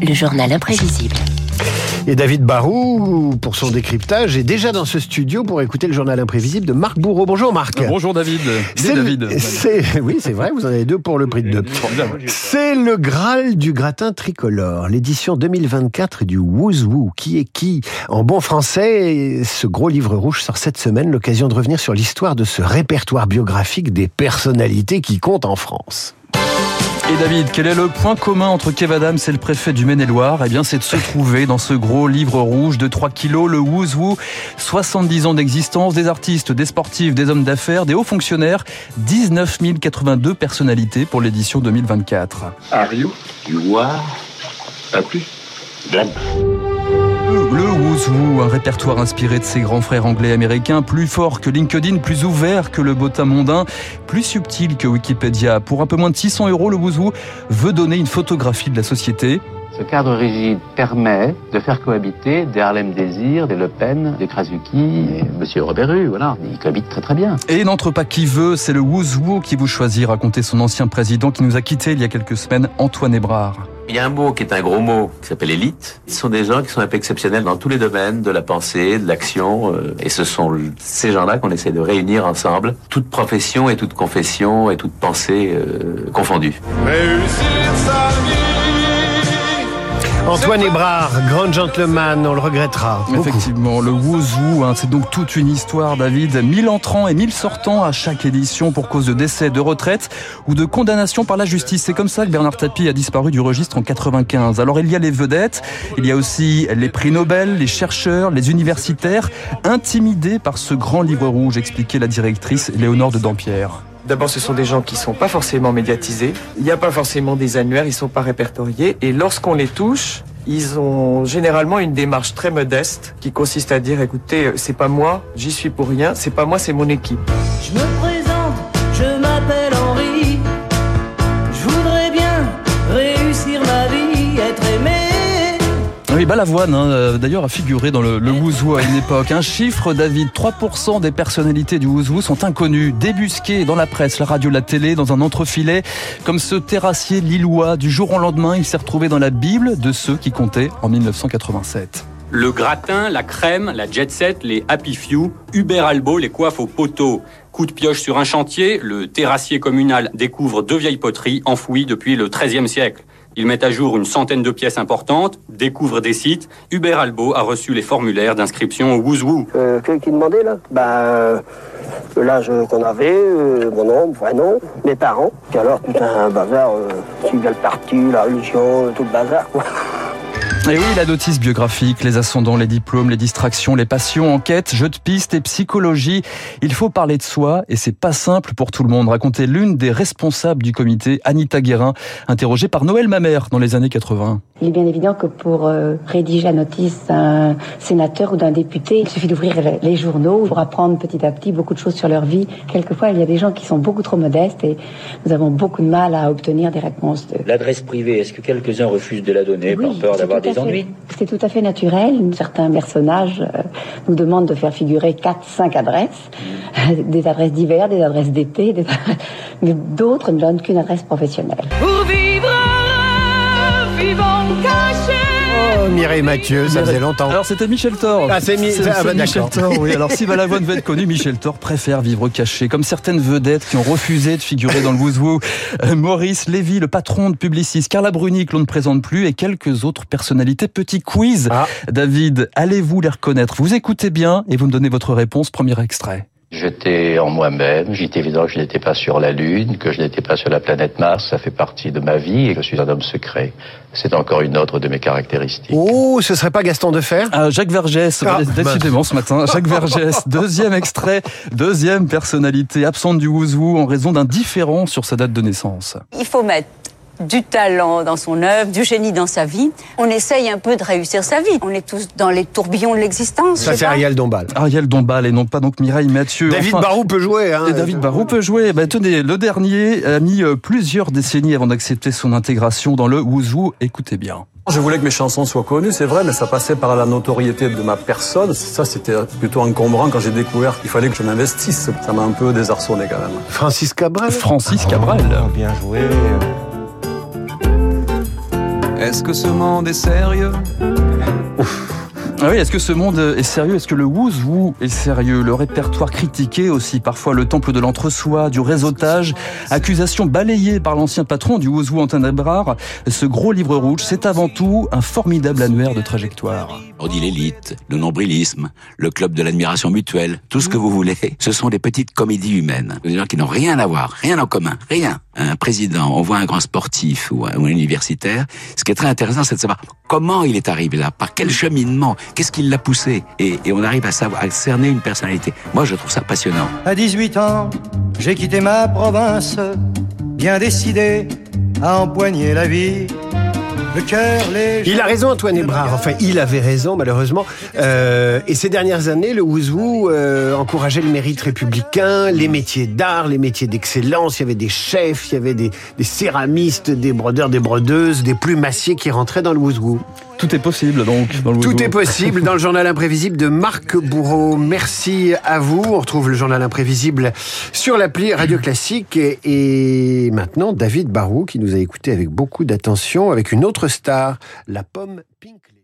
Le journal imprévisible. Et David Barou, pour son décryptage, est déjà dans ce studio pour écouter le journal imprévisible de Marc Bourreau. Bonjour Marc. Bonjour David. C'est le- David. oui, c'est vrai, vous en avez deux pour le prix de deux. C'est le Graal du gratin tricolore, l'édition 2024 du Who's Who. Qui est qui En bon français, ce gros livre rouge sort cette semaine, l'occasion de revenir sur l'histoire de ce répertoire biographique des personnalités qui comptent en France. Et David, quel est le point commun entre Kev Adams et le préfet du Maine-et-Loire? Eh bien, c'est de se trouver dans ce gros livre rouge de 3 kilos, le Who's Who. 70 ans d'existence, des artistes, des sportifs, des hommes d'affaires, des hauts fonctionnaires, 19 082 personnalités pour l'édition 2024. Are you? You are? Pas plus? Le Who, un répertoire inspiré de ses grands frères anglais et américains, plus fort que LinkedIn, plus ouvert que le bottin mondain, plus subtil que Wikipédia. Pour un peu moins de 600 euros, le Who veut donner une photographie de la société. Ce cadre rigide permet de faire cohabiter des Harlem Désir, des Le Pen, des Krasuki et Monsieur Robert Rue, voilà. Ils cohabitent très très bien. Et n'entre pas qui veut, c'est le Who qui vous choisit, racontait son ancien président qui nous a quittés il y a quelques semaines, Antoine Hébrard. Il y a un mot qui est un gros mot qui s'appelle élite. Ce sont des gens qui sont un peu exceptionnels dans tous les domaines de la pensée, de l'action. euh, et ce sont ces gens-là qu'on essaie de réunir ensemble. Toute profession et toute confession et toute pensée euh, confondues. Antoine Hébrard, grand gentleman, on le regrettera. beaucoup. Effectivement, le Who, hein, c'est donc toute une histoire, David. 1000 entrants et 1000 sortants à chaque édition pour cause de décès, de retraite ou de condamnation par la justice. C'est comme ça que Bernard Tapie a disparu du registre en 95. Alors il y a les vedettes, il y a aussi les prix Nobel, les chercheurs, les universitaires, intimidés par ce grand livre rouge, expliquait la directrice Léonore de Dampierre. D'abord, ce sont des gens qui sont pas forcément médiatisés. Il n'y a pas forcément des annuaires, ils sont pas répertoriés. Et lorsqu'on les touche, ils ont généralement une démarche très modeste qui consiste à dire, écoutez, euh, c'est pas moi, j'y suis pour rien, c'est pas moi, c'est mon équipe. Oui, Balavoine, hein, euh, d'ailleurs, a figuré dans le, le à une époque. Un chiffre, David, 3% des personnalités du Who sont inconnues, débusquées dans la presse, la radio, la télé, dans un entrefilet. Comme ce terrassier lillois, du jour au lendemain, il s'est retrouvé dans la Bible de ceux qui comptaient en 1987. Le gratin, la crème, la jet set, les happy few, Hubert Albo, les coiffes au poteau. Coup de pioche sur un chantier, le terrassier communal découvre deux vieilles poteries enfouies depuis le XIIIe siècle. Il met à jour une centaine de pièces importantes, découvre des sites. Hubert Albo a reçu les formulaires d'inscription au Who. Euh, que- qui demandait là euh, l'âge qu'on avait, euh, mon nom, mon vrai nom, mes parents, puis alors tout un bazar, euh, le parti, la religion, tout le bazar quoi. Et oui, la notice biographique, les ascendants, les diplômes, les distractions, les passions, enquêtes, jeux de pistes et psychologie. Il faut parler de soi et c'est pas simple pour tout le monde. Racontait l'une des responsables du comité, Anita Guérin, interrogée par Noël Mamère dans les années 80. Il est bien évident que pour euh, rédiger la notice d'un sénateur ou d'un député, il suffit d'ouvrir les- journaux pour apprendre petit à petit beaucoup de choses sur leur vie. Quelquefois, il y a des gens qui sont beaucoup trop modestes et nous avons beaucoup de mal à obtenir des réponses. De... L'adresse privée, est-ce que quelques-uns refusent de la donner Oui, par peur d'avoir des C'est tout à fait naturel. Certains personnages euh, nous demandent de faire figurer quatre, cinq adresses, des adresses d'hiver, des adresses d'été, des adresses- mais d'autres ne donnent qu'une adresse professionnelle. Mireille Mathieu, ça faisait longtemps. Alors c'était Michel Thor. Ah, c'est Mi- ah, bah, Michel. Thor, oui. Alors si Balavoine veut être connu, Michel Thor préfère vivre caché, comme certaines vedettes qui ont refusé de figurer dans le Who. Euh, Maurice Lévy, le patron de Publicis, Carla Bruni, que l'on ne présente plus, et quelques autres personnalités. Petit quiz. Ah. David, allez-vous les reconnaître? Vous écoutez bien et vous me donnez votre réponse. Premier extrait. J'étais en moi-même, il est évident que je n'étais pas sur la Lune, que je n'étais pas sur la planète Mars, ça fait partie de ma vie et je suis un homme secret. C'est encore une autre de mes caractéristiques. Oh, ce serait pas Gaston Defer? Ah, Jacques Vergès, Ah, décidément ce matin. Jacques Vergès, deuxième extrait, deuxième personnalité absente du Who en raison d'un différent sur sa date de naissance. Il faut mettre du talent dans son œuvre, du génie dans sa vie. On essaye un peu de réussir sa vie. On est tous dans les tourbillons de l'existence. Ça, c'est pas. Ariel Dombal. Ariel Dombal et non pas donc Mireille Mathieu. David Enfin, Barou peut jouer. Hein. Et David Barou peut jouer. Ben, tenez, le dernier a mis euh, plusieurs décennies avant d'accepter son intégration dans le Who. Écoutez bien. Je voulais que mes chansons soient connues, c'est vrai, mais ça passait par la notoriété de ma personne. Ça, c'était plutôt encombrant quand j'ai découvert qu'il fallait que je m'investisse. Ça m'a un peu désarçonné quand même. Francis Cabrel. Francis Cabrel. Bien joué. Est-ce que ce monde est sérieux? Ah oui, est-ce que ce monde est sérieux? Est-ce que le Who est sérieux? Le répertoire critiqué aussi, parfois le temple de l'entre-soi, du réseautage, accusation balayée par l'ancien patron du Who Antoine Ebrard. Ce gros livre rouge, c'est avant tout un formidable annuaire de trajectoire. On dit l'élite, le nombrilisme, le club de l'admiration mutuelle, tout ce que vous voulez. Ce sont des petites comédies humaines. Des gens qui n'ont rien à voir, rien en commun, rien. Un président, on voit un grand sportif ou un universitaire. Ce qui est très intéressant, c'est de savoir comment il est arrivé là, par quel cheminement, Qu'est-ce qui l'a poussé et, on arrive à savoir, à cerner une personnalité. Moi, je trouve ça passionnant. À 18 ans, j'ai quitté ma province, bien décidé à empoigner la vie. Le cœur, les il a raison, Antoine Hébrard. Enfin, il avait raison, malheureusement. Euh, et ces dernières années, le Wouzou euh, encourageait le mérite républicain, les métiers d'art, les métiers d'excellence. Il y avait des chefs, il y avait des, des céramistes, des brodeurs, des brodeuses, des plumassiers qui rentraient dans le Wouzou. Tout est possible donc. Dans le Tout est possible dans le journal imprévisible de Marc Bourreau. Merci à vous. On retrouve le journal imprévisible sur l'appli Radio Classique. Et, maintenant, David Barou qui nous a écouté avec beaucoup d'attention avec une autre la pomme Pink.